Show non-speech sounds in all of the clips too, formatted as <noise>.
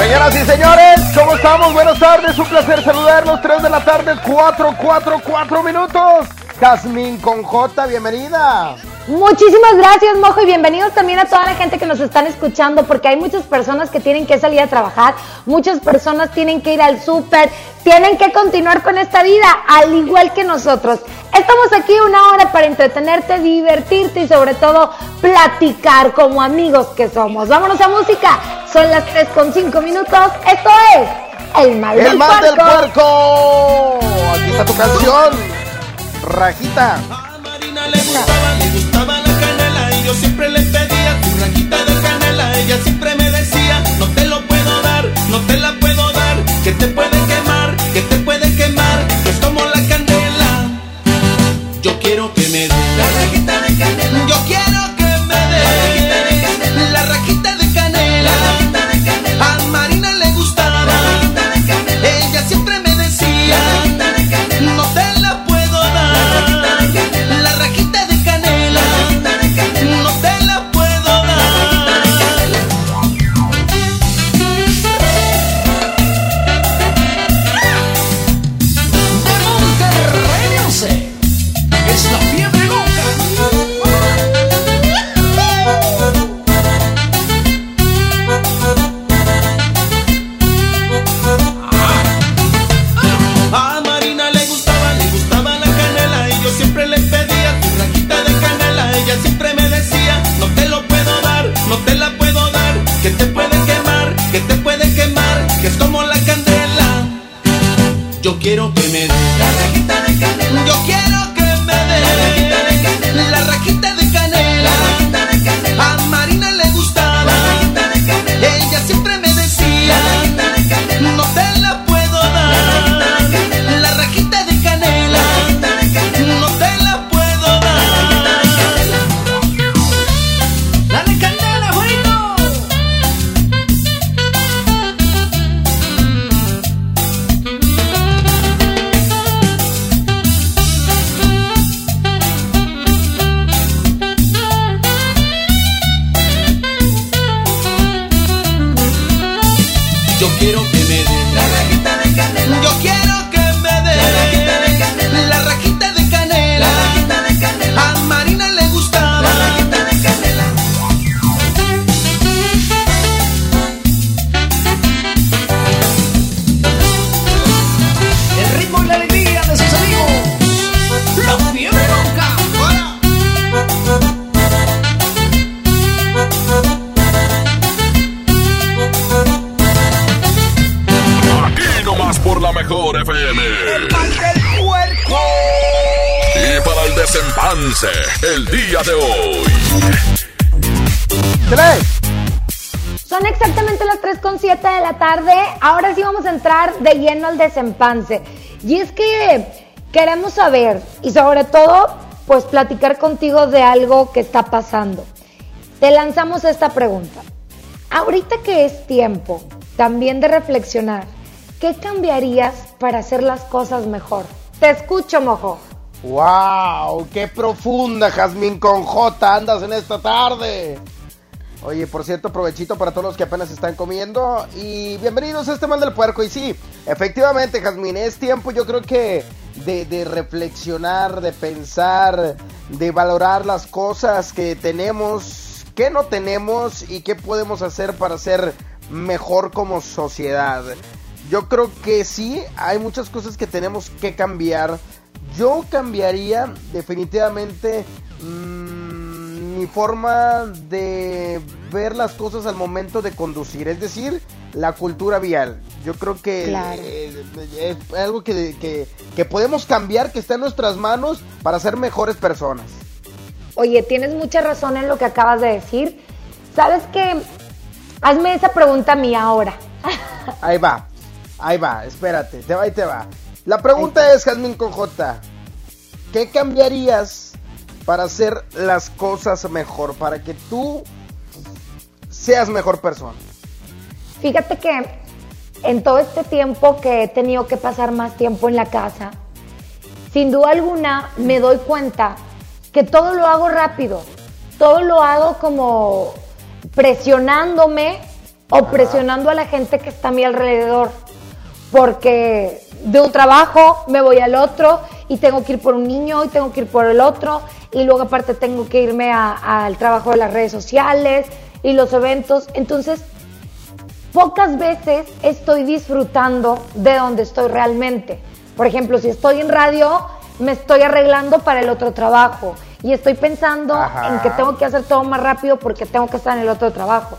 Señoras y señores, ¿cómo estamos? Buenas tardes, un placer saludarlos. 3 de la tarde, 4, 4, 4 minutos. Jazmín con J, bienvenida. Muchísimas gracias, Mojo, y bienvenidos también a toda la gente que nos están escuchando, porque hay muchas personas que tienen que salir a trabajar, muchas personas tienen que ir al súper, tienen que continuar con esta vida, al igual que nosotros. Estamos aquí una hora para entretenerte, divertirte y sobre todo platicar como amigos que somos. Vámonos a música, son las 3 con 5 minutos, esto es El Mal, El del, mal del puerco. puerco. Aquí está tu canción. Rajita. Le gustaba, le gustaba la canela y yo siempre le pedía tu rajita de canela. Ella siempre me decía, no te lo puedo dar, no te la puedo dar, que te puede Ahora sí vamos a entrar de lleno al desempance. Y es que queremos saber y sobre todo, pues platicar contigo de algo que está pasando. Te lanzamos esta pregunta. Ahorita que es tiempo también de reflexionar, ¿qué cambiarías para hacer las cosas mejor? Te escucho, mojo. ¡Wow! ¡Qué profunda, Jazmín con J! Andas en esta tarde. Oye, por cierto, provechito para todos los que apenas están comiendo. Y bienvenidos a este mal del puerco. Y sí, efectivamente, Jazmín, es tiempo, yo creo que de, reflexionar, de pensar, de valorar las cosas que tenemos, que no tenemos y qué podemos hacer para ser mejor como sociedad. Yo creo que sí, hay muchas cosas que tenemos que cambiar. Yo cambiaría definitivamente mm, mi forma de ver las cosas al momento de conducir, es decir, la cultura vial. Yo creo que eh, es algo que, que, que podemos cambiar, que está en nuestras manos para ser mejores personas. Oye, tienes mucha razón en lo que acabas de decir. ¿Sabes qué? Hazme esa pregunta a mí ahora. <laughs> Ahí va, ahí va, espérate, te va y te va. La pregunta es, Jasmine con J, ¿qué cambiarías para hacer las cosas mejor, para que tú seas mejor persona? Fíjate que en todo este tiempo que he tenido que pasar más tiempo en la casa, sin duda alguna me doy cuenta que todo lo hago rápido, todo lo hago como presionándome o presionando a la gente que está a mi alrededor, porque de un trabajo me voy al otro y tengo que ir por un niño y tengo que ir por el otro y luego aparte tengo que irme al trabajo de las redes sociales y los eventos. Entonces, pocas veces estoy disfrutando de donde estoy realmente. Por ejemplo, si estoy en radio, me estoy arreglando para el otro trabajo y estoy pensando en que tengo que hacer todo más rápido porque tengo que estar en el otro trabajo.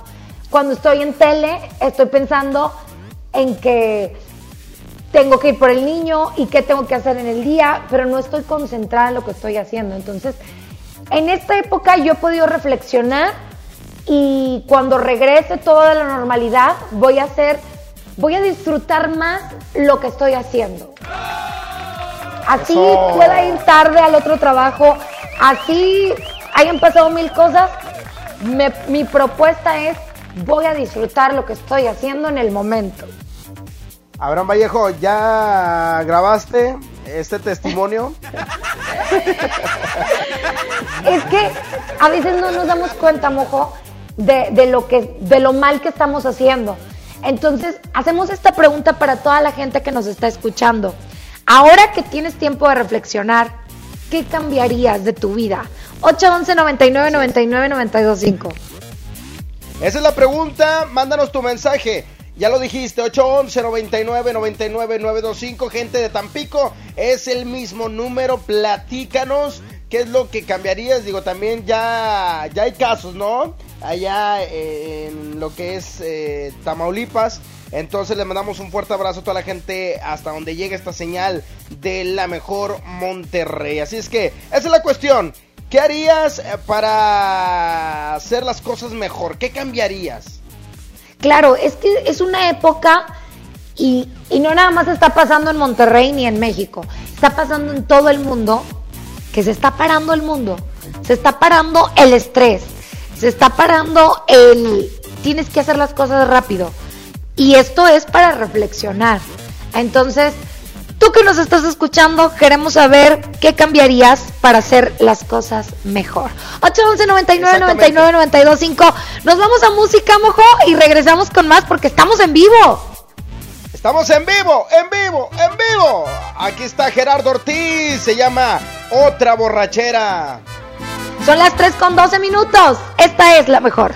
Cuando estoy en tele, estoy pensando en que tengo que ir por el niño y qué tengo que hacer en el día, pero no estoy concentrada en lo que estoy haciendo. Entonces, en esta época yo he podido reflexionar y cuando regrese toda la normalidad, voy a hacer, voy a disfrutar más lo que estoy haciendo. Así pueda ir tarde al otro trabajo, así hayan pasado mil cosas, mi propuesta es voy a disfrutar lo que estoy haciendo en el momento. Abraham Vallejo, ¿ya grabaste este testimonio? es que a veces no nos damos cuenta, mojo, de, de, lo que, de lo mal que estamos haciendo. Entonces, hacemos esta pregunta para toda la gente que nos está escuchando. Ahora que tienes tiempo de reflexionar, ¿qué cambiarías de tu vida? 811 99 99 925. Esa es la pregunta. Mándanos tu mensaje. Ya lo dijiste, 811 99 99 925, gente de Tampico, es el mismo número, platícanos qué es lo que cambiarías, digo, también ya, ya hay casos, ¿no? Allá en lo que es eh, Tamaulipas, entonces le mandamos un fuerte abrazo a toda la gente hasta donde llegue esta señal de la mejor Monterrey. Así es que esa es la cuestión. ¿Qué harías eh, para hacer las cosas mejor? ¿Qué cambiarías? Claro, es que es una época y, y no nada más está pasando en Monterrey ni en México, está pasando en todo el mundo, que se está parando el mundo, se está parando el estrés, se está parando el tienes que hacer las cosas rápido. Y esto es para reflexionar. Entonces, tú que nos estás escuchando, queremos saber qué cambiarías para hacer las cosas mejor. 811 99 99 92 5. Nos vamos a música, mojo, y regresamos con más porque estamos en vivo. Estamos en vivo, en vivo, en vivo. Aquí está Gerardo Ortiz, se llama Otra borrachera. Son las 3 con 12 minutos. Esta es la mejor.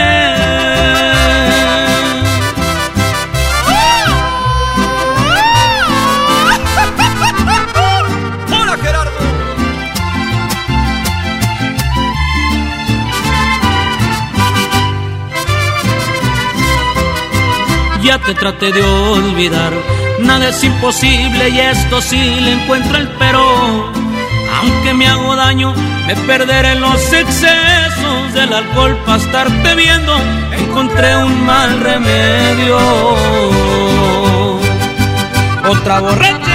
Ya te traté de olvidar. Nada es imposible y esto sí le encuentro el pero. sueño, me perderé en los excesos del alcohol para estarte viendo. Encontré un mal remedio. Otra borrachera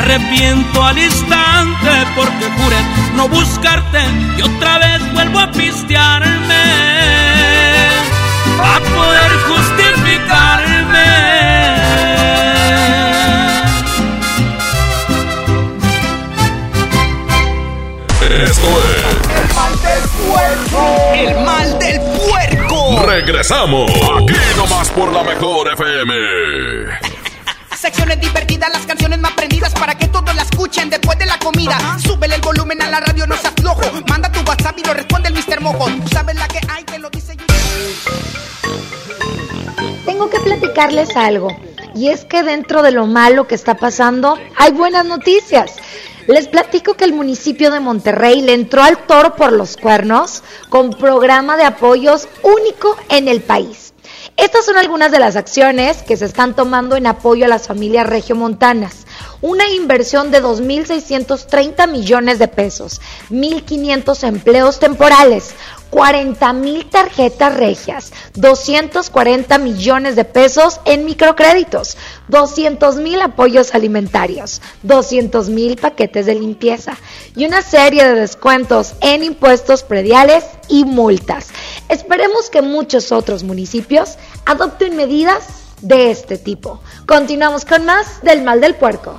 arrepiento al instante porque juré no buscarte y otra vez vuelvo a pistearme a poder justificarme. Esto es El mal del puerco. El mal del puerco. Regresamos. Aquí nomás por la mejor FM. Secciones divertidas, las canciones más prendidas para que todos la escuchen después de la comida. Súbele el volumen a la radio, no seas flojo. Manda tu WhatsApp y lo responde el Mr. Mojo. Tú sabes la que hay, que lo dice yo. Tengo que platicarles algo. Y es que dentro de lo malo que está pasando, hay buenas noticias. Les platico que el municipio de Monterrey le entró al toro por los cuernos con programa de apoyos único en el país. Estas son algunas de las acciones que se están tomando en apoyo a las familias regiomontanas. Una inversión de 2.630 millones de pesos, 1.500 empleos temporales, 40 mil tarjetas regias, 240 millones de pesos en microcréditos, 200 mil apoyos alimentarios, 200 mil paquetes de limpieza y una serie de descuentos en impuestos prediales y multas. Esperemos que muchos otros municipios adopten medidas de este tipo. Continuamos con más del mal del puerco.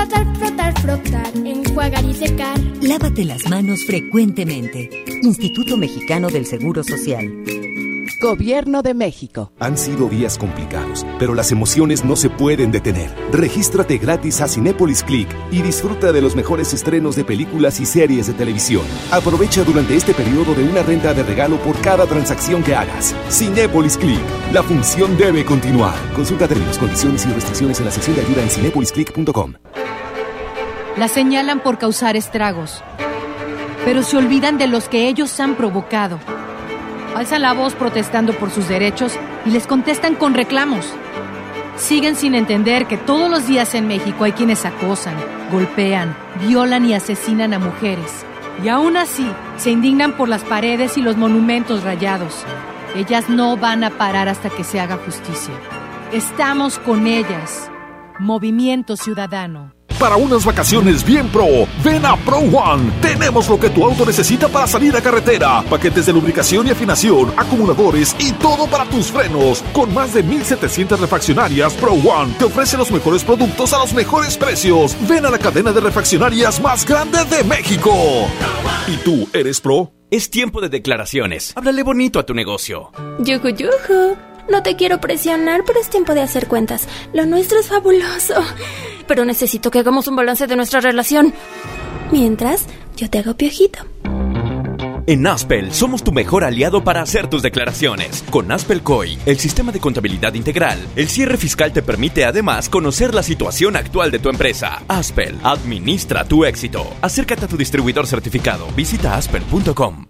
frotar, frotar, frotar, enjuagar y secar. Lávate las manos frecuentemente. Instituto Mexicano del Seguro Social. Gobierno de México. Han sido días complicados, pero las emociones no se pueden detener. Regístrate gratis a Cinépolis Click y disfruta de los mejores estrenos de películas y series de televisión. Aprovecha durante este periodo de una renta de regalo por cada transacción que hagas. Cinépolis Click. La función debe continuar. Consulta términos, condiciones y restricciones en la sección de ayuda en cinepolisclick.com. La señalan por causar estragos, pero se olvidan de los que ellos han provocado. Alzan la voz protestando por sus derechos y les contestan con reclamos. Siguen sin entender que todos los días en México hay quienes acosan, golpean, violan y asesinan a mujeres. Y aún así se indignan por las paredes y los monumentos rayados. Ellas no van a parar hasta que se haga justicia. Estamos con ellas. Movimiento Ciudadano. Para unas vacaciones bien pro, ven a Pro One. Tenemos lo que tu auto necesita para salir a carretera. Paquetes de lubricación y afinación, acumuladores y todo para tus frenos. Con más de 1700 refaccionarias, Pro One te ofrece los mejores productos a los mejores precios. Ven a la cadena de refaccionarias más grande de México. ¿Y tú eres pro? Es tiempo de declaraciones. Háblale bonito a tu negocio. Yuju, yuju. No te quiero presionar, pero es tiempo de hacer cuentas. Lo nuestro es fabuloso. Pero necesito que hagamos un balance de nuestra relación. Mientras, yo te hago piojito. En Aspel somos tu mejor aliado para hacer tus declaraciones. Con Aspel COI, el sistema de contabilidad integral, el cierre fiscal te permite además conocer la situación actual de tu empresa. Aspel, administra tu éxito. Acércate a tu distribuidor certificado. Visita aspel.com.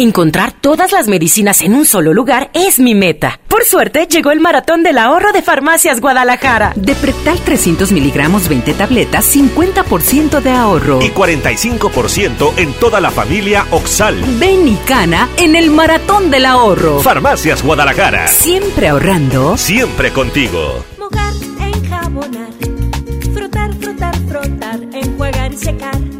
Encontrar todas las medicinas en un solo lugar es mi meta. Por suerte, llegó el maratón del ahorro de Farmacias Guadalajara. Depreptal 300 miligramos, 20 tabletas, 50% de ahorro. Y 45% en toda la familia Oxal. Ven y cana en el maratón del ahorro. Farmacias Guadalajara. Siempre ahorrando. Siempre contigo. Mojar, enjabonar, frotar, frotar, frotar, enjuagar y secar.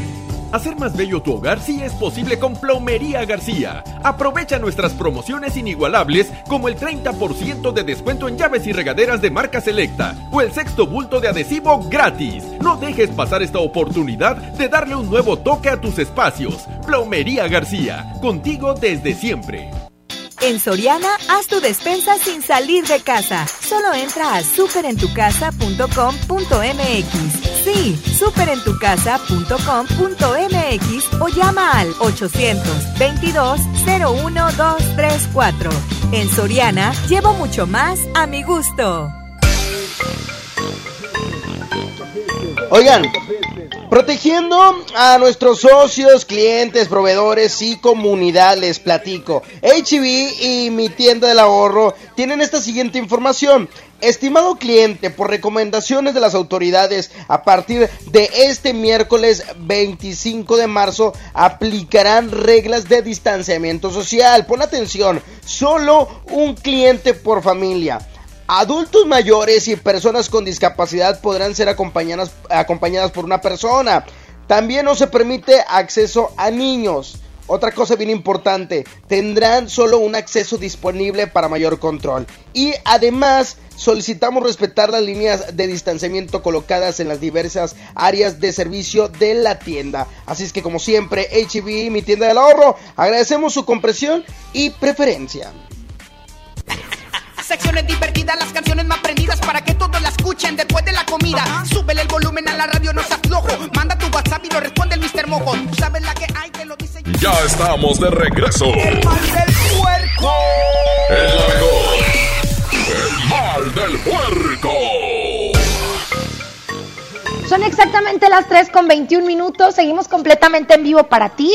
Hacer más bello tu hogar sí es posible con Plomería García. Aprovecha nuestras promociones inigualables como el 30% de descuento en llaves y regaderas de marca selecta o el sexto bulto de adhesivo gratis. No dejes pasar esta oportunidad de darle un nuevo toque a tus espacios. Plomería García, contigo desde siempre. En Soriana, haz tu despensa sin salir de casa. Solo entra a superentucasa.com.mx. Sí, superentucasa.com.mx o llama al 822-01-234. En Soriana, llevo mucho más a mi gusto. Oigan, protegiendo a nuestros socios, clientes, proveedores y comunidad, les platico. HB y mi tienda del ahorro tienen esta siguiente información. Estimado cliente, por recomendaciones de las autoridades, a partir de este miércoles 25 de marzo aplicarán reglas de distanciamiento social. Pon atención, solo un cliente por familia. Adultos mayores y personas con discapacidad podrán ser acompañadas, por una persona. También no se permite acceso a niños. Otra cosa bien importante, tendrán solo un acceso disponible para mayor control. Y además solicitamos respetar las líneas de distanciamiento colocadas en las diversas áreas de servicio de la tienda. Así es que como siempre, HB, mi tienda del ahorro, agradecemos su comprensión y preferencia. Secciones divertidas, las canciones más prendidas para que todos la escuchen después de la comida. Súbele el volumen a la radio, no se aflojo. Manda tu WhatsApp y lo responde el Mr. Mojo. Tú sabes la que hay, te lo dice. Ya estamos de regreso. El mal del puerco. El la mejor. El mal del puerco. Son exactamente las 3 con 21 minutos. Seguimos completamente en vivo para ti.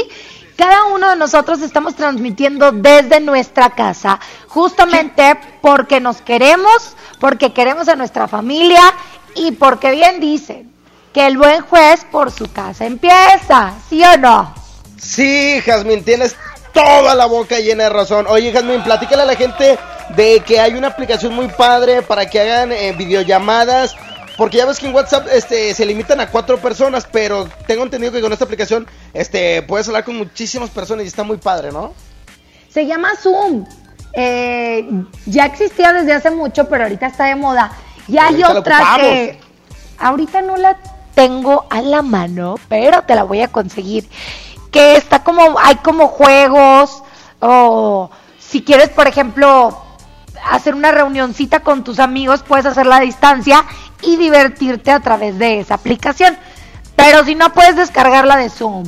Cada uno de nosotros estamos transmitiendo desde nuestra casa, justamente porque nos queremos, porque queremos a nuestra familia y porque bien dicen que el buen juez por su casa empieza, ¿sí o no? Sí, Jazmín, tienes toda la boca llena de razón. Oye, Jazmín, platícale a la gente de que hay una aplicación muy padre para que hagan eh, videollamadas. Porque ya ves que en WhatsApp este, se limitan a cuatro personas, pero tengo entendido que con esta aplicación este, puedes hablar con muchísimas personas y está muy padre, ¿no? Se llama Zoom. Eh, ya existía desde hace mucho, pero ahorita está de moda. Y hay Ahorita otra que ahorita no la tengo a la mano, pero te la voy a conseguir. Que está como, hay como juegos, o si quieres, por ejemplo, hacer una reunioncita con tus amigos, puedes hacerla a distancia y divertirte a través de esa aplicación. Pero si no, puedes descargarla de Zoom.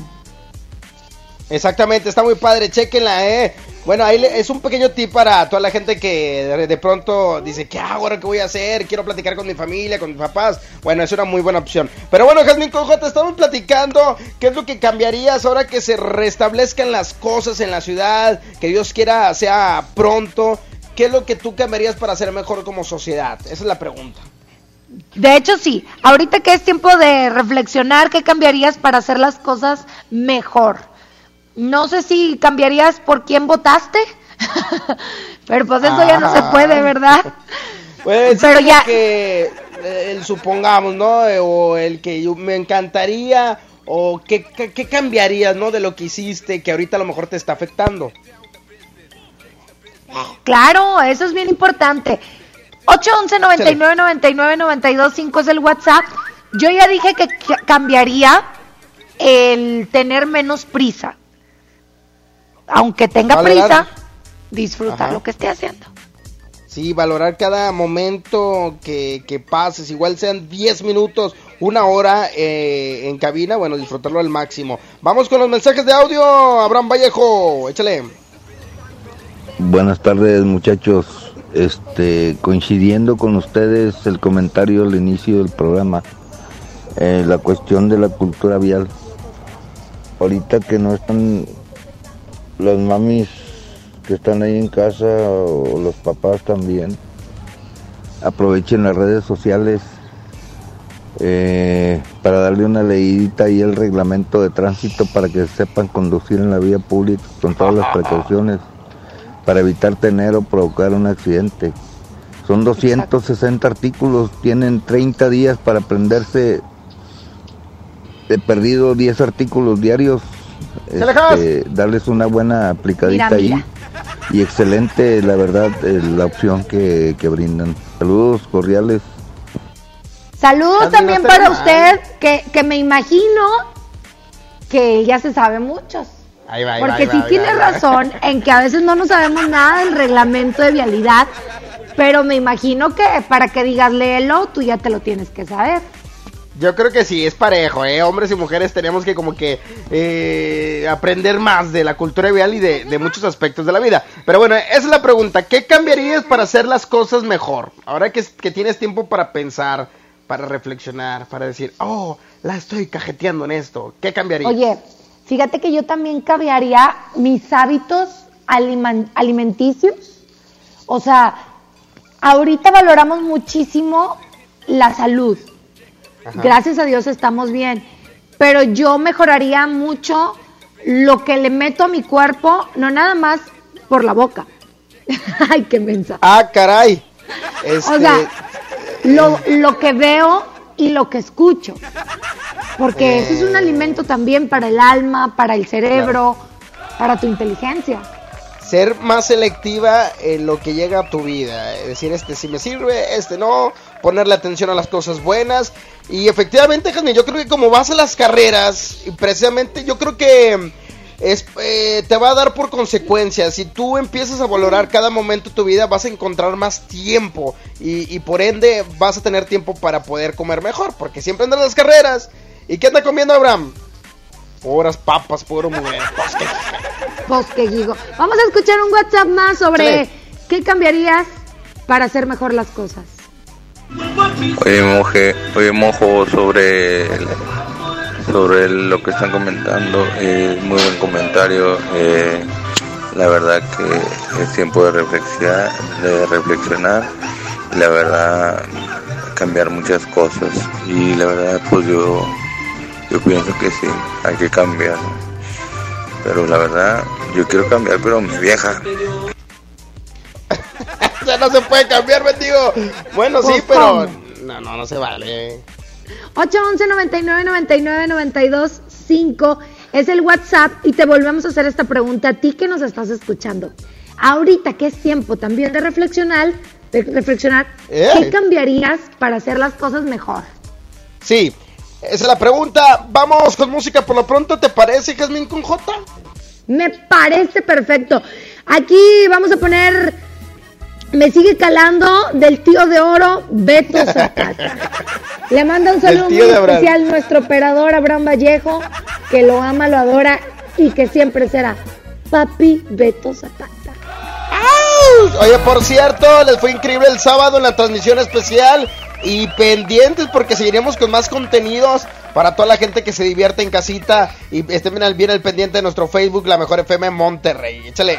Exactamente, está muy padre, chequenla, eh. Bueno, ahí es un pequeño tip para toda la gente que de, de pronto dice, ¿qué hago ahora? ¿Qué voy a hacer? Quiero platicar con mi familia, con mis papás. Bueno, es una muy buena opción. Pero bueno, Jasmine Conjota, estamos platicando qué es lo que cambiarías ahora que se restablezcan las cosas en la ciudad, que Dios quiera sea pronto. ¿Qué es lo que tú cambiarías para ser mejor como sociedad? Esa es la pregunta. De hecho, sí. Ahorita que es tiempo de reflexionar, ¿qué cambiarías para hacer las cosas mejor? No sé si cambiarías por quién votaste, <laughs> pero pues eso ya no se puede, ¿verdad? Pues Pero ya- que eh, el supongamos, ¿no? Eh, O el que yo me encantaría o qué, qué, qué cambiarías, ¿no? De lo que hiciste que ahorita a lo mejor te está afectando. Claro, eso es bien importante. 811 99 99 92 5 es el WhatsApp. Yo ya dije que ca- cambiaría el tener menos prisa. Aunque tenga Valorar. prisa, disfrutar Ajá. lo que esté haciendo. Sí, valorar cada momento que, que pases, igual sean 10 minutos una hora eh, en cabina, bueno, disfrutarlo al máximo. Vamos con los mensajes de audio, Abraham Vallejo, échale. Buenas tardes muchachos, este, coincidiendo con ustedes el comentario al inicio del programa, eh, la cuestión de la cultura vial. Ahorita que no están las mamis que están ahí en casa o los papás también, aprovechen las redes sociales eh, para darle una leidita ahí el reglamento de tránsito para que sepan conducir en la vía pública con todas las precauciones para evitar tener o provocar un accidente. Son 260 artículos, tienen 30 días para aprenderse de perdido 10 artículos diarios. Este, darles una buena aplicadita Mira, mira. ahí. Y excelente, la verdad, eh, la opción que, que brindan. Saludos cordiales. Saludos también para mal. usted, que, que me imagino que ya se sabe muchos. Ahí va, ahí Porque va, sí ahí va, ahí tiene va, ahí va. razón en que a veces no nos sabemos nada del reglamento de vialidad, pero me imagino que para que digas léelo, tú ya te lo tienes que saber. Yo creo que sí, es parejo, ¿eh? Hombres y mujeres tenemos que como que eh, aprender más de la cultura vial y de, de muchos aspectos de la vida. Pero bueno, esa es la pregunta. ¿Qué cambiarías para hacer las cosas mejor? Ahora que, que tienes tiempo para pensar, para reflexionar, para decir, oh, la estoy cajeteando en esto. ¿Qué cambiarías? Oye, fíjate que yo también cambiaría mis hábitos alimenticios. O sea, ahorita valoramos muchísimo la salud. Ajá. Gracias a Dios estamos bien. Pero yo mejoraría mucho lo que le meto a mi cuerpo, no nada más por la boca. <laughs> Ay, qué mensa. Ah, caray. O Este, sea, lo, lo que veo y lo que escucho. Porque eso es un alimento también para el alma, para el cerebro, para tu inteligencia. ser más selectiva en lo que llega a tu vida. Es decir, este si me sirve, este no. Ponerle atención a las cosas buenas. Y efectivamente, Jasmine, yo creo que como vas a las carreras, y precisamente yo creo que es, eh, te va a dar por consecuencia. Si tú empiezas a valorar cada momento de tu vida, vas a encontrar más tiempo. Y, y por ende vas a tener tiempo para poder comer mejor. Porque siempre andan las carreras. ¿Y qué anda comiendo Abraham? Puras papas, puro mujer. <laughs> Digo. Vamos a escuchar un WhatsApp más sobre qué cambiarías para hacer mejor las cosas. Oye, moje, oye, mojo, sobre el- sobre lo que están comentando, eh, muy buen comentario. eh, la verdad que es tiempo de reflexionar, de reflexionar, y la verdad cambiar muchas cosas. Y la verdad, pues yo, yo pienso que sí, hay que cambiar. Pero la verdad, yo quiero cambiar, pero mi vieja. <laughs> O sea, no se puede cambiar, bendigo. Bueno, sí, Pues, pero. No, no, no se vale. 811 99 99 92 5 es el WhatsApp y te volvemos a hacer esta pregunta a ti que nos estás escuchando. Ahorita que es tiempo también de reflexionar, de reflexionar, ¡Ey! ¿qué cambiarías para hacer las cosas mejor? Sí, esa es la pregunta. Vamos con música por lo pronto, ¿te parece, Jazmín con J? Me parece perfecto. Aquí vamos a poner me sigue calando del tío de oro Beto Zapata. Le manda un saludo muy especial nuestro operador Abraham Vallejo, que lo ama, lo adora y que siempre será Papi Beto Zapata. Oye, por cierto, les fue increíble el sábado en la transmisión especial. Y pendientes porque seguiremos con más contenidos para toda la gente que se divierte en casita. Y estén bien al pendiente de nuestro Facebook, La Mejor FM Monterrey. Échale.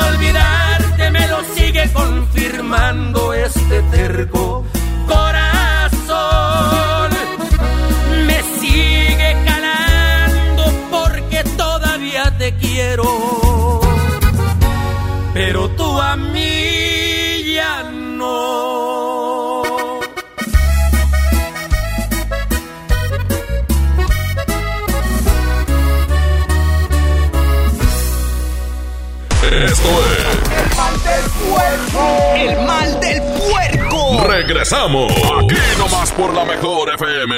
Olvidarte, me lo sigue confirmando este terco corazón. Me sigue calando porque todavía te quiero. El mal del puerco. es. Regresamos. Aquí nomás por la mejor FM.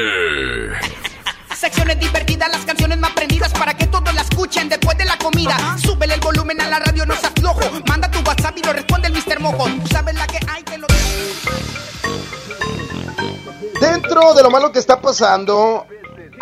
Secciones divertidas, las canciones más prendidas para que todos la escuchen después de la comida. Súbele el volumen a la radio, no seas flojo. Manda tu WhatsApp y lo responde el Mr. Mojo. Tú sabes la que hay, te lo Dentro de lo malo que está pasando,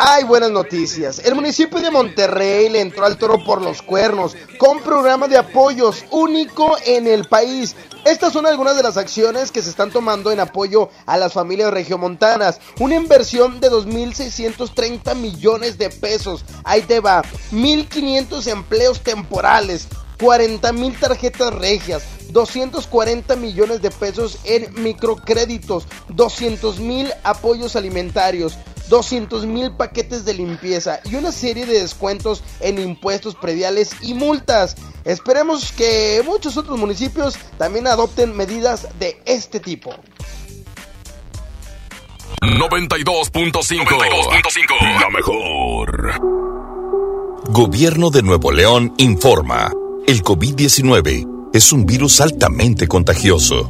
hay buenas noticias. El municipio de Monterrey le entró al toro por los cuernos con programa de apoyos único en el país. Estas son algunas de las acciones que se están tomando en apoyo a las familias regiomontanas. Una inversión de 2.630 millones de pesos. Ahí te va. 1.500 empleos temporales. 40 mil tarjetas regias, 240 millones de pesos en microcréditos, 200 mil apoyos alimentarios, 200 mil paquetes de limpieza y una serie de descuentos en impuestos prediales y multas. Esperemos que muchos otros municipios también adopten medidas de este tipo. 92.5. La mejor. Gobierno de Nuevo León informa. El COVID-19 es un virus altamente contagioso.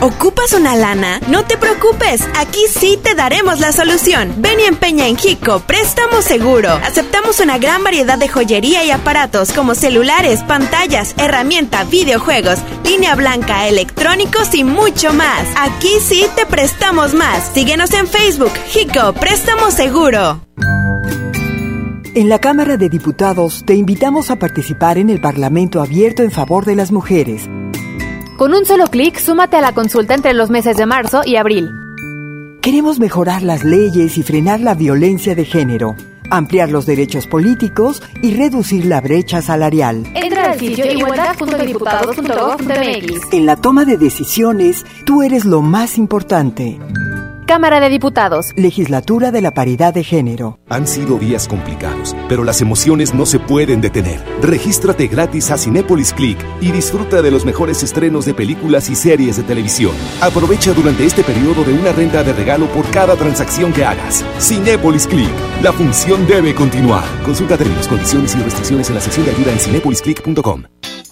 ¿Ocupas una lana? No te preocupes, aquí sí te daremos la solución. Ven y empeña en Hico Préstamo Seguro. Aceptamos una gran variedad de joyería y aparatos como celulares, pantallas, herramienta, videojuegos, línea blanca, electrónicos y mucho más. Aquí sí te prestamos más. Síguenos en Facebook, Hico Préstamo Seguro. En la Cámara de Diputados te invitamos a participar en el Parlamento Abierto en favor de las mujeres. Con un solo clic, súmate a la consulta entre los meses de marzo y abril. Queremos mejorar las leyes y frenar la violencia de género, ampliar los derechos políticos y reducir la brecha salarial. Entra al sitio igualdad.diputados.gov.mx. En la toma de decisiones, tú eres lo más importante. Cámara de Diputados. Legislatura de la Paridad de Género. Han sido días complicados, pero las emociones no se pueden detener. Regístrate gratis a Cinépolis Click y disfruta de los mejores estrenos de películas y series de televisión. Aprovecha durante este periodo de una renta de regalo por cada transacción que hagas. Cinépolis Click. La función debe continuar. Consulta términos, condiciones y restricciones en la sección de ayuda en cinépolisclick.com.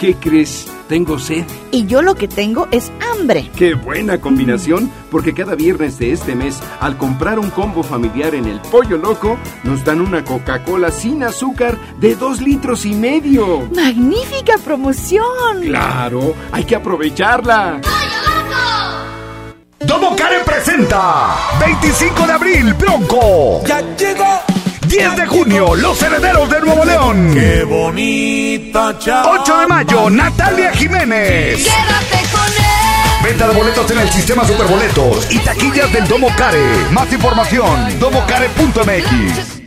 ¿Qué crees? Tengo sed. Y yo lo que tengo es hambre. Qué buena combinación, porque cada viernes de este mes, al comprar un combo familiar en el Pollo Loco, nos dan una Coca-Cola sin azúcar de dos litros y medio. ¡Magnífica promoción! Claro, hay que aprovecharla. Domo Care presenta 25 de abril, Bronco. Ya llegó. 10 de junio, Los Herederos de Nuevo León. Qué bonita chava. 8 de mayo, Natalia Jiménez. Quédate con él. Venta de boletos en el sistema Superboletos y taquillas del Domo Care. Más información, domocare.mx.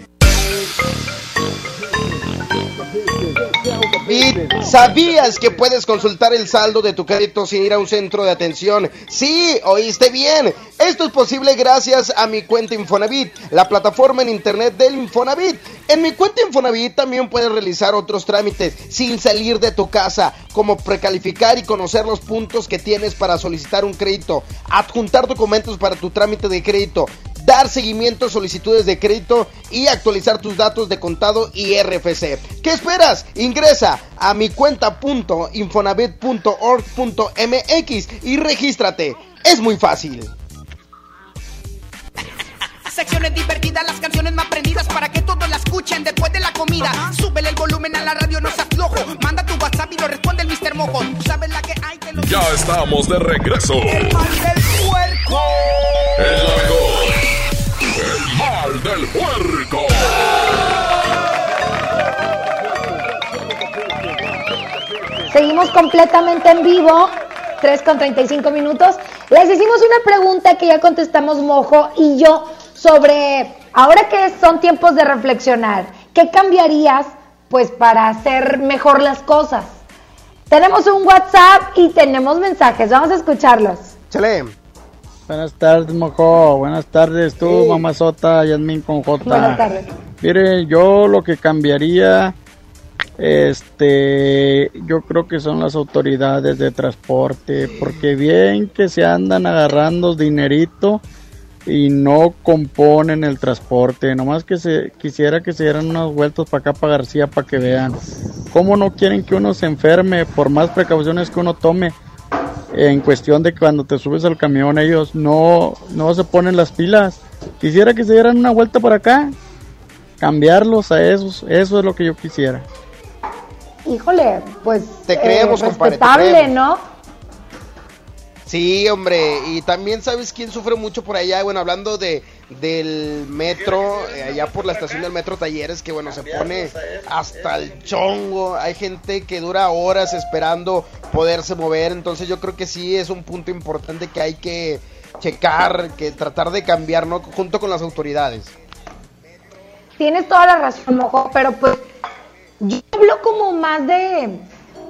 ¿sabías que puedes consultar el saldo de tu crédito sin ir a un centro de atención? Sí, oíste bien. Esto es posible gracias a mi cuenta Infonavit, la plataforma en internet del Infonavit. En mi cuenta Infonavit también puedes realizar otros trámites sin salir de tu casa, como precalificar y conocer los puntos que tienes para solicitar un crédito, adjuntar documentos para tu trámite de crédito, dar seguimiento a solicitudes de crédito y actualizar tus datos de contado y RFC. ¿Qué esperas? Ingresa a mi cuenta.infonavit.org.mx y regístrate. Es muy fácil. Secciones divertidas, las canciones más prendidas para que todos la escuchen después de la comida. Súbele el volumen a la radio, no seas flojo. Manda tu WhatsApp y lo responde el Mr. Mojo. Tú sabes la que hay, te lo Ya estamos de regreso. El mal del puerco. Mejor. El mal del puerco. Seguimos completamente en vivo, 3 con 35 minutos. Les hicimos una pregunta que ya contestamos Mojo y yo sobre, ahora que son tiempos de reflexionar, ¿qué cambiarías pues para hacer mejor las cosas? Tenemos un WhatsApp y tenemos mensajes, vamos a escucharlos. Chale. Buenas tardes, Mojo. Buenas tardes, tú, mamazota, Yasmin con J. Buenas tardes. Mire, yo lo que cambiaría, este, yo creo que son las autoridades de transporte, porque bien que se andan agarrando dinerito y no componen el transporte, nomás que se quisiera que se dieran unas vueltas para acá para García para que vean cómo no quieren que uno se enferme por más precauciones que uno tome en cuestión de que cuando te subes al camión ellos no, no se ponen las pilas. Quisiera que se dieran una vuelta para acá, cambiarlos a esos, eso es lo que yo quisiera. Híjole, pues Te creemos, eh, compadre, te respetable, creemos. ¿no? Sí, hombre, y también sabes quién sufre mucho por allá, bueno, hablando de del metro, eh, allá por la estación del metro Talleres, que bueno, se pone hasta el chongo, hay gente que dura horas esperando poderse mover, entonces yo creo que sí es un punto importante que hay que checar, que tratar de cambiar, ¿no? Junto con las autoridades. Tienes toda la razón, Mojo, pero pues yo hablo como más de,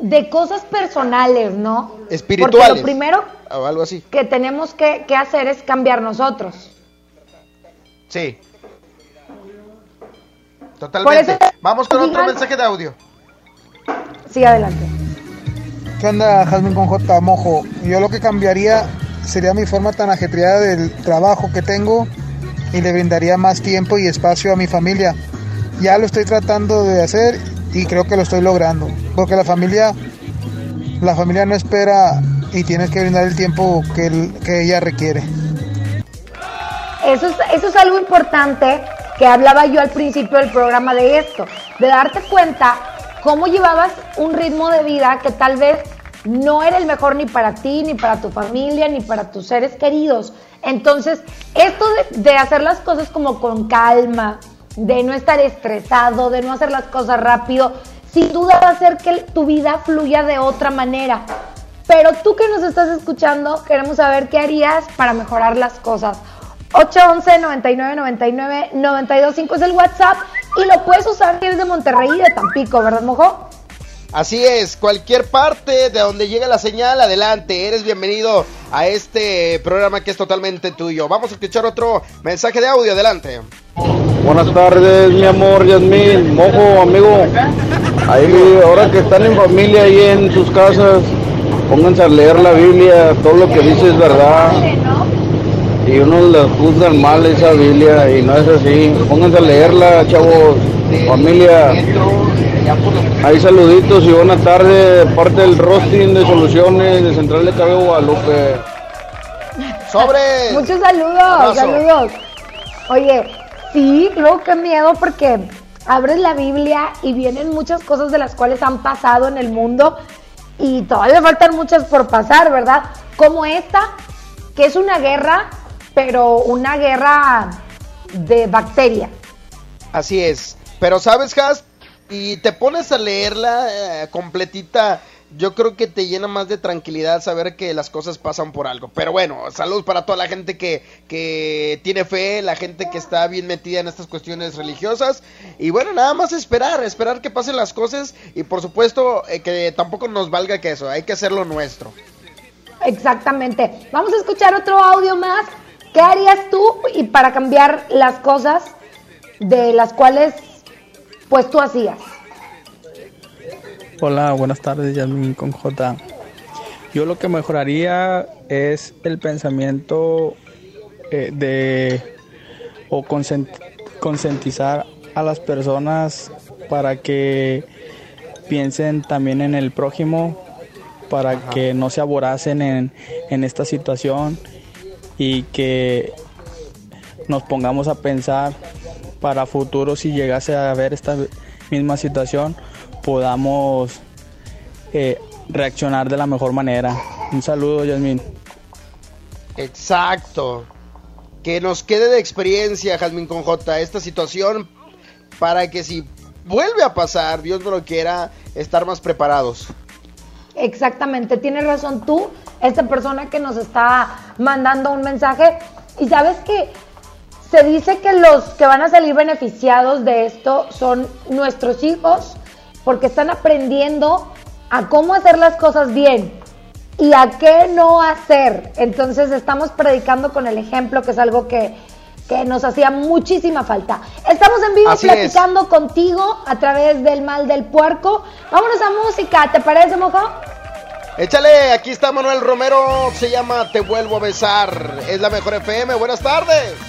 de cosas personales, ¿no? Porque Espirituales. lo primero O algo así. que tenemos que, que hacer es cambiar nosotros. Sí. Totalmente. Eso- Vamos con otro mensaje de audio. Sí, adelante. ¿Qué onda, Jasmine con J, Mojo? Yo lo que cambiaría sería mi forma tan ajetreada del trabajo que tengo y le brindaría más tiempo y espacio a mi familia. Ya lo estoy tratando de hacer y creo que lo estoy logrando, porque la familia la familia no espera y tienes que brindar el tiempo que, el- que ella requiere. Eso es, algo importante que hablaba yo al principio del programa de esto, de darte cuenta cómo llevabas un ritmo de vida que tal vez no era el mejor ni para ti, ni para tu familia, ni para tus seres queridos. Entonces, esto de, de hacer las cosas como con calma, de no estar estresado, de no hacer las cosas rápido, sin duda va a hacer que tu vida fluya de otra manera. Pero tú que nos estás escuchando, queremos saber qué harías para mejorar las cosas. 811 99 99 925 es el WhatsApp y lo puedes usar si eres de Monterrey y de Tampico, ¿verdad, Mojo? Así es, cualquier parte de donde llegue la señal, adelante, eres bienvenido a este programa que es totalmente tuyo. Vamos a escuchar otro mensaje de audio, adelante. Buenas tardes, mi amor, Yasmín, mojo, amigo. Ahí, ahora que están en familia ahí en sus casas, Pónganse a leer la Biblia, todo lo que dice es verdad. Y uno le juzgan mal esa Biblia y no es así. Pónganse a leerla, chavos, familia. Hay saluditos y buena tarde de parte del Rosting de Soluciones de Central de Cabello Guadalupe. ¡Sobre! Muchos saludos, Abrazo. saludos. Oye, sí, luego qué miedo porque abres la Biblia y vienen muchas cosas de las cuales han pasado en el mundo y todavía faltan muchas por pasar, ¿verdad? Como esta, que es una guerra, pero una guerra de bacteria. Así es. Pero sabes, Has, y te pones a leerla eh, completita, yo creo que te llena más de tranquilidad saber que las cosas pasan por algo. Pero bueno, saludos para toda la gente que, que tiene fe, la gente que está bien metida en estas cuestiones religiosas. Y bueno, nada más esperar, esperar que pasen las cosas y por supuesto eh, que tampoco nos valga que eso, hay que hacer lo nuestro. Exactamente. Vamos a escuchar otro audio más. ¿Qué harías tú y para cambiar las cosas de las cuales pues tú hacías? Hola, buenas tardes, Yasmin con J. Yo lo que mejoraría es el pensamiento eh, de o consent- concientizar a las personas para que piensen también en el prójimo, para que no se aboracen en, en esta situación y que nos pongamos a pensar para futuro si llegase a haber esta misma situación podamos eh, reaccionar de la mejor manera. Un saludo, Yasmin. Exacto. Que nos quede de experiencia, Jazmín con J, esta situación para que si vuelve a pasar, Dios no lo quiera, estar más preparados. Exactamente, tienes razón tú, esta persona que nos está mandando un mensaje. Y sabes que se dice que los que van a salir beneficiados de esto son nuestros hijos, porque están aprendiendo a cómo hacer las cosas bien y a qué no hacer. Entonces estamos predicando con el ejemplo, que es algo que, que nos hacía muchísima falta. Estamos en vivo Así platicando contigo a través del mal del puerco. Vámonos a música, ¿te parece, mojo? Échale, aquí está Manuel Romero, se llama Te vuelvo a besar. Es la mejor FM, buenas tardes.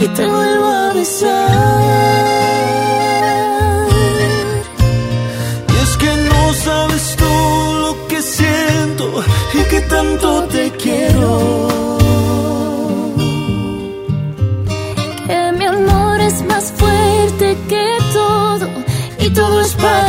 y te vuelvo a besar. Y es que no sabes tú lo que siento y que tanto te quiero. Que mi amor es más fuerte que todo y todo es para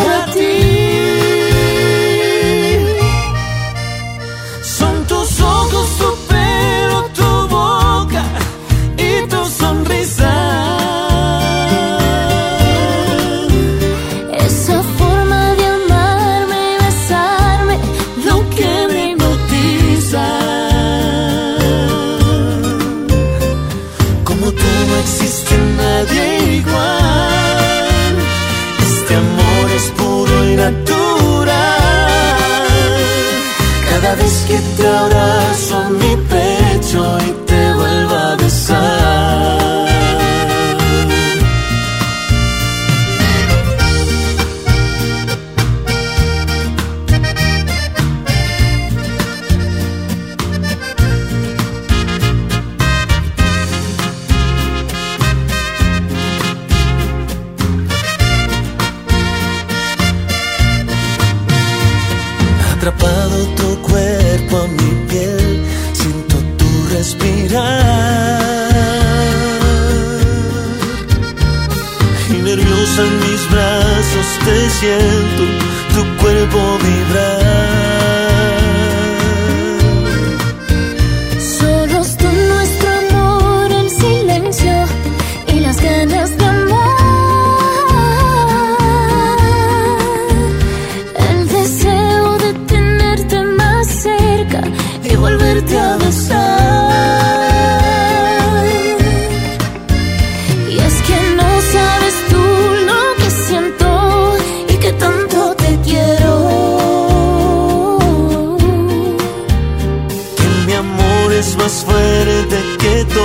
Atrapado tu cuerpo a mi piel, siento tu respirar. Y nerviosa en mis brazos te siento tu cuerpo vibrar.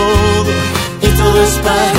Todo y todo es para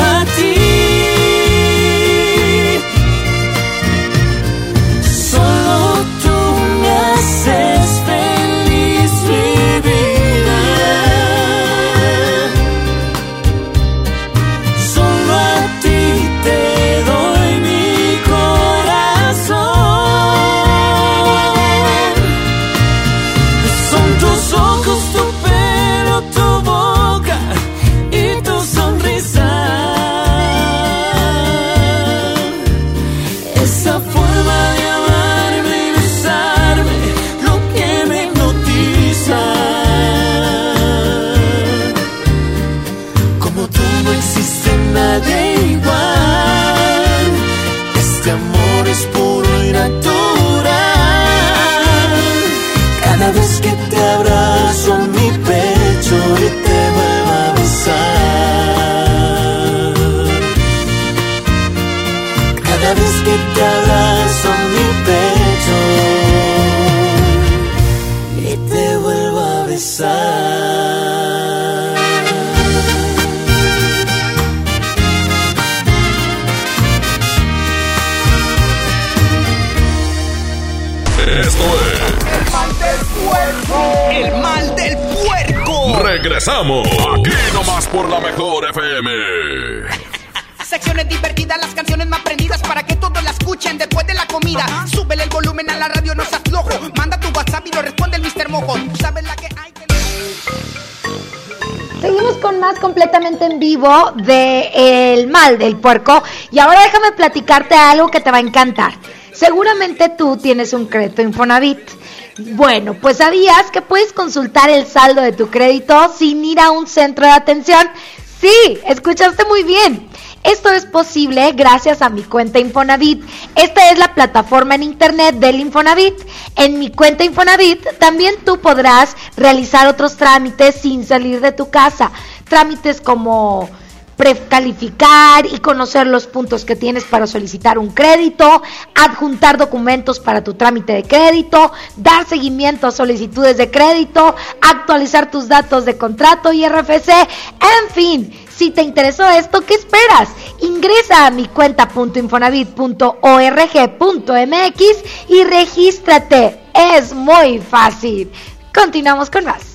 Regresamos. Aquí nomás por la mejor FM. Secciones divertidas, las canciones más prendidas para que todos la escuchen después de la comida. Súbele el volumen a la radio, no seas flojo. Manda tu WhatsApp y lo responde el Mr. Mojo. Sabes la que hay. Seguimos con más completamente en vivo de El mal del puerco. Y ahora déjame platicarte algo que te va a encantar. Seguramente tú tienes un crédito Infonavit. Bueno, pues sabías que puedes consultar el saldo de tu crédito sin ir a un centro de atención. Sí, escuchaste muy bien. Esto es posible gracias a mi cuenta Infonavit. Esta es la plataforma en internet del Infonavit. En mi cuenta Infonavit también tú podrás realizar otros trámites sin salir de tu casa. Trámites como precalificar y conocer los puntos que tienes para solicitar un crédito, adjuntar documentos para tu trámite de crédito, dar seguimiento a solicitudes de crédito, actualizar tus datos de contrato y RFC, en fin. Si te interesó esto, ¿qué esperas? Ingresa a mi cuenta.infonavit.org.mx y regístrate. Es muy fácil. Continuamos con más.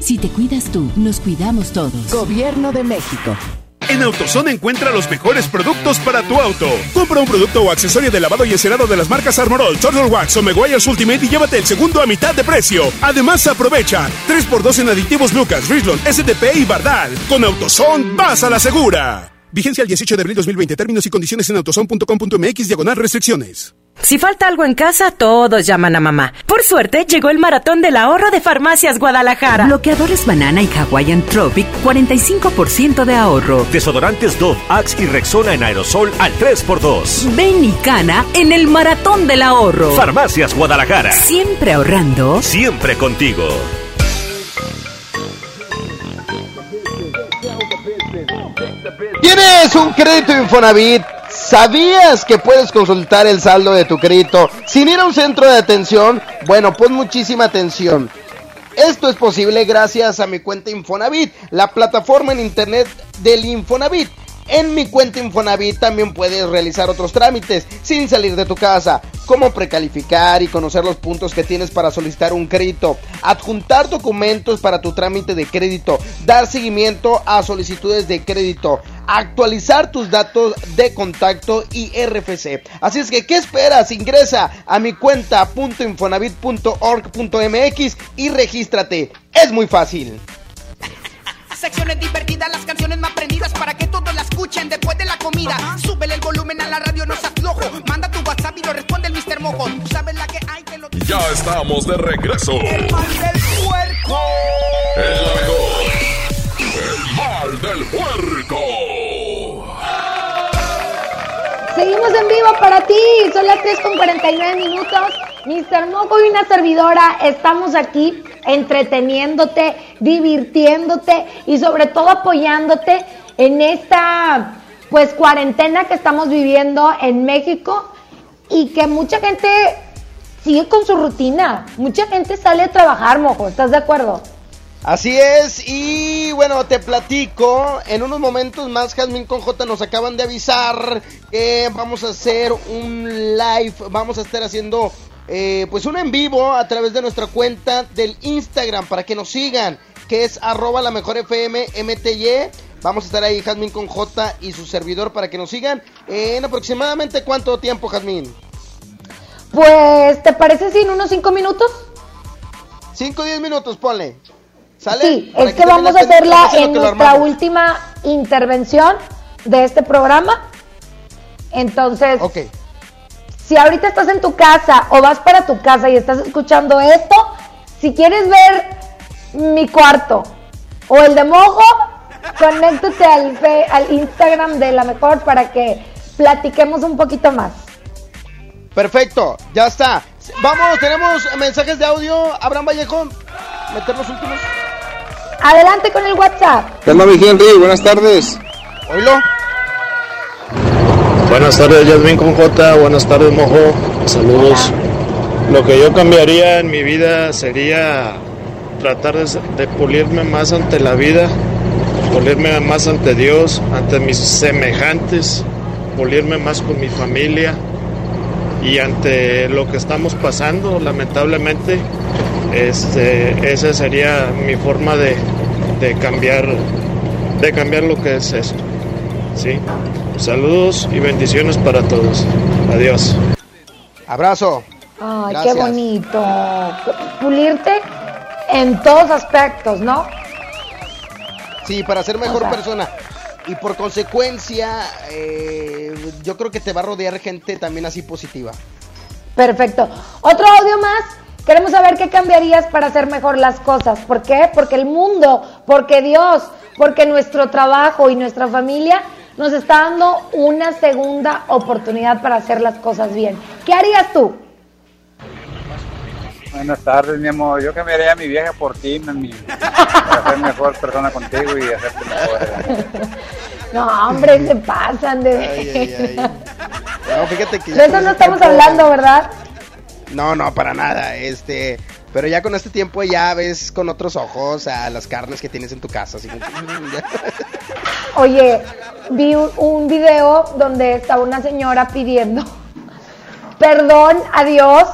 Si te cuidas tú, nos cuidamos todos. Gobierno de México. En AutoZone encuentra los mejores productos para tu auto. Compra un producto o accesorio de lavado y encerado de las marcas Armorol, Turtle Wax o Meguiar's Ultimate y llévate el segundo a mitad de precio. Además, aprovecha 3x2 en aditivos Lucas, Richland, SDP y Bardal. Con AutoZone, vas a la segura. Vigencia el 18 de abril 2020. Términos y condiciones en autozone.com.mx, diagonal restricciones. Si falta algo en casa, todos llaman a mamá. Por suerte, llegó el maratón del ahorro de Farmacias Guadalajara. Bloqueadores Banana y Hawaiian Tropic, 45% de ahorro. Desodorantes Dove, Axe y Rexona en aerosol al 3x2. Ven y cana en el maratón del ahorro. Farmacias Guadalajara. Siempre ahorrando. Siempre contigo. ¿Tienes un crédito Infonavit? ¿Sabías que puedes consultar el saldo de tu crédito sin ir a un centro de atención? Bueno, pon muchísima atención. Esto es posible gracias a mi cuenta Infonavit, la plataforma en internet del Infonavit. En mi cuenta Infonavit también puedes realizar otros trámites sin salir de tu casa, cómo precalificar y conocer los puntos que tienes para solicitar un crédito, adjuntar documentos para tu trámite de crédito, dar seguimiento a solicitudes de crédito, actualizar tus datos de contacto y RFC. Así es que, ¿qué esperas? Ingresa a mi cuenta .infonavit.org.mx y regístrate. Es muy fácil. Secciones divertidas, las canciones más prendidas para que todos la escuchen después de la comida. Súbele el volumen a la radio, no seas flojo. Manda tu WhatsApp y lo responde el Mr. Mojo. Tú sabes la que hay que lo Ya estamos de regreso. El mal del puerco. Mejor. El mal del puerco. Seguimos en vivo para ti. Son las 3 con 49 minutos. Mr. Moco y una servidora estamos aquí entreteniéndote, divirtiéndote y sobre todo apoyándote en esta pues cuarentena que estamos viviendo en México y que mucha gente sigue con su rutina. Mucha gente sale a trabajar, Mojo. ¿Estás de acuerdo? Así es, y bueno, te platico, en unos momentos más Jasmine con J nos acaban de avisar que vamos a hacer un live, vamos a estar haciendo eh, pues un en vivo a través de nuestra cuenta del Instagram para que nos sigan, que es arroba la mejor FM MTY. Vamos a estar ahí Jasmine con J y su servidor para que nos sigan en aproximadamente cuánto tiempo, Jasmine. Pues, ¿te parece si en unos 5 minutos? 5 o 10 minutos, ponle. ¿Sale? Sí, Para es que vamos a hacerla en nuestra última intervención de este programa. Entonces, Ok. si ahorita estás en tu casa o vas para tu casa y estás escuchando esto, si quieres ver mi cuarto o el de Mojo, conéctate al, al Instagram de la mejor para que platiquemos un poquito más. Perfecto, ya está. Vamos, tenemos mensajes de audio. Abraham Vallejo, meternos últimos. Adelante con el WhatsApp. ¿Qué onda, mi Henry? Buenas tardes. Oílo. Buenas tardes, Yasmin con J. Buenas tardes, Mojo. Saludos. Lo que yo cambiaría en mi vida sería tratar de, de pulirme más ante la vida, pulirme más ante Dios, ante mis semejantes, pulirme más con mi familia y ante lo que estamos pasando, lamentablemente, este, esa sería mi forma de, de cambiar, de cambiar lo que es esto. ¿sí? Saludos y bendiciones para todos. Adiós. Abrazo. Ay, Gracias. qué bonito. Pulirte en todos aspectos, ¿no? Sí, para ser mejor O sea. persona. Y por consecuencia, eh, yo creo que te va a rodear gente también así positiva. Perfecto. Otro audio más. Queremos saber qué cambiarías para hacer mejor las cosas. ¿Por qué? Porque el mundo, porque Dios, porque nuestro trabajo y nuestra familia nos está dando una segunda oportunidad para hacer las cosas bien. ¿Qué harías tú? Buenas tardes, mi amor. Yo cambiaría a mi vieja por ti, mami. Para ser mejor persona contigo y hacerte mejor. <laughs> No, hombre, se pasan de... Ay, ay, ay. <laughs> No, fíjate que De eso no estamos tiempo- hablando, ¿verdad? No, no, para nada. Este, pero ya con este tiempo ya ves con otros ojos a las carnes que tienes en tu casa. Así como. <laughs> Oye, vi un, un video donde estaba una señora pidiendo <laughs> perdón a Dios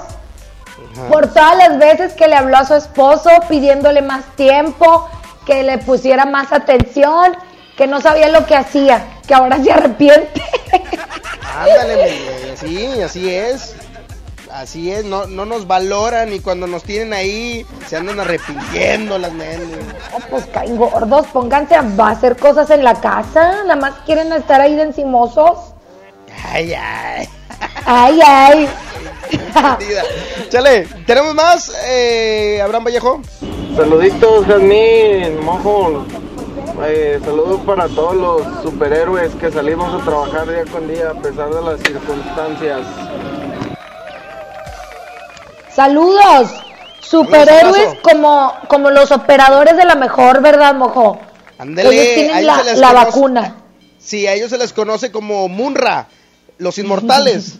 por todas las veces que le habló a su esposo pidiéndole más tiempo, que le pusiera más atención, que no sabía lo que hacía, que ahora se arrepiente. Ándale, sí, así es. Así es, no, no nos valoran y cuando nos tienen ahí se andan arrepintiendo las nenes. No, pues caen gordos, pónganse a hacer cosas en la casa, nada más quieren estar ahí de encimosos. Ay, ay. Ay, ay. Chale, ¿tenemos más? Eh, Abraham Vallejo. Saluditos, Jazmín, Mojo. Eh, saludos para todos los superhéroes que salimos a trabajar día con día a pesar de las circunstancias. Saludos, superhéroes como, como los operadores de la mejor, ¿verdad, Mojo? Ándale, Ellos tienen ellos la, la conoce- vacuna. Sí, a ellos se les conoce como Munra, los inmortales.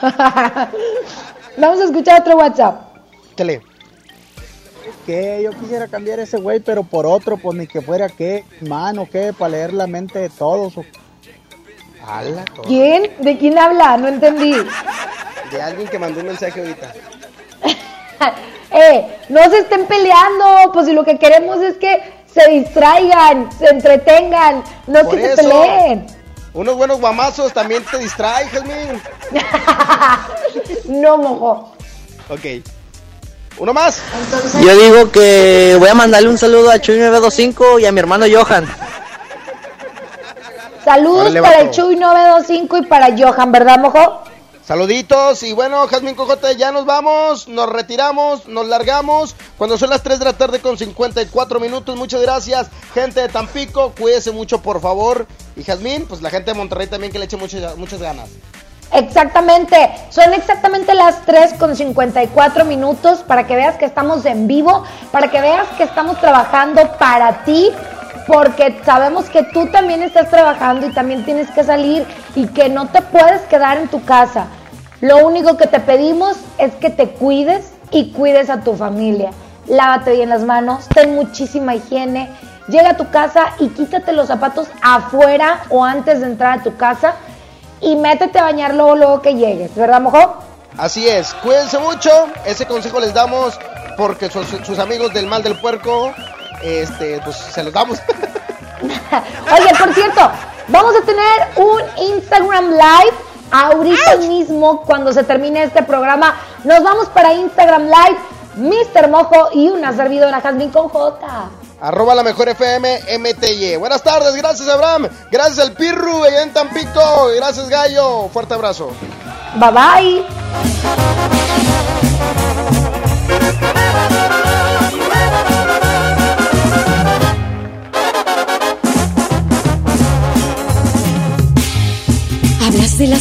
<laughs> Vamos a escuchar otro WhatsApp. Chale. Que yo quisiera cambiar ese güey, pero por otro, pues ni que fuera qué, mano, qué, para leer la mente de todos. o- Ala, ¿Quién? ¿De quién habla? No entendí. De alguien que mandó un mensaje ahorita. <laughs> eh, no se estén peleando, pues si lo que queremos es que se distraigan, se entretengan, no Por que se eso. peleen. Unos buenos guamazos también te distraen, Jasmine. <laughs> no, mojo. Ok. Uno más. Yo digo que voy a mandarle un saludo a Chuy925 y a mi hermano Johan. Saludos Órale, para el. Chuy 925 y para Johan, ¿verdad, mojo? Saluditos y bueno, Jasmine Cojote, ya nos vamos, nos retiramos, nos largamos. Cuando son las 3 de la tarde con 54 minutos, muchas gracias, gente de Tampico, cuídese mucho por favor. Y Jasmine, pues la gente de Monterrey también que le eche muchas, muchas ganas. Exactamente, son exactamente las 3 con 54 minutos para que veas que estamos en vivo, para que veas que estamos trabajando para ti, porque sabemos que tú también estás trabajando y también tienes que salir y que no te puedes quedar en tu casa. Lo único que te pedimos es que te cuides y cuides a tu familia. Lávate bien las manos, ten muchísima higiene, llega a tu casa y quítate los zapatos afuera o antes de entrar a tu casa y métete a bañar luego, luego que llegues, ¿verdad, mojo? Así es, cuídense mucho, ese consejo les damos porque sus, sus amigos del mal del puerco, este, pues se los damos. <laughs> Oye, por cierto, vamos a tener un Instagram Live ahorita mismo cuando se termine este programa. Nos vamos para Instagram Live, Mr. Mojo y una servidora Jasmine con J. Arroba la mejor FM MTY. Buenas tardes, gracias Abraham, gracias al Pirru allá en Tampico, gracias Gallo, fuerte abrazo. Bye bye.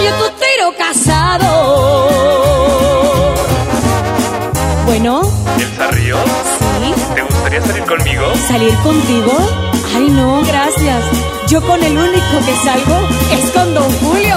Fallo tu tiro casado. Bueno, ¿Elsa Ríos? Sí. ¿Te gustaría salir conmigo? ¿salir contigo? Ay, no, gracias. Yo con el único que salgo es con Don Julio.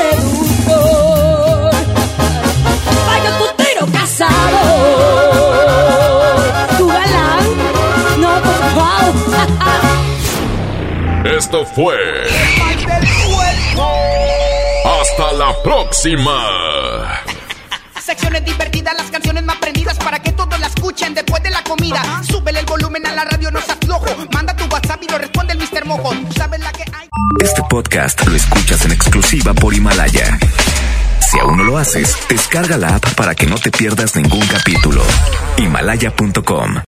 Esto fue. Hasta la próxima. Secciones divertidas las canciones más prendidas para que todos la escuchen después de la comida. Súbele el volumen a la radio, no se aflojo. Manda tu WhatsApp y lo responde el Mr. Mojo. Tú sabes la que hay. Este podcast lo escuchas en exclusiva por Himalaya. Si aún no lo haces, descarga la app para que no te pierdas ningún capítulo. Himalaya.com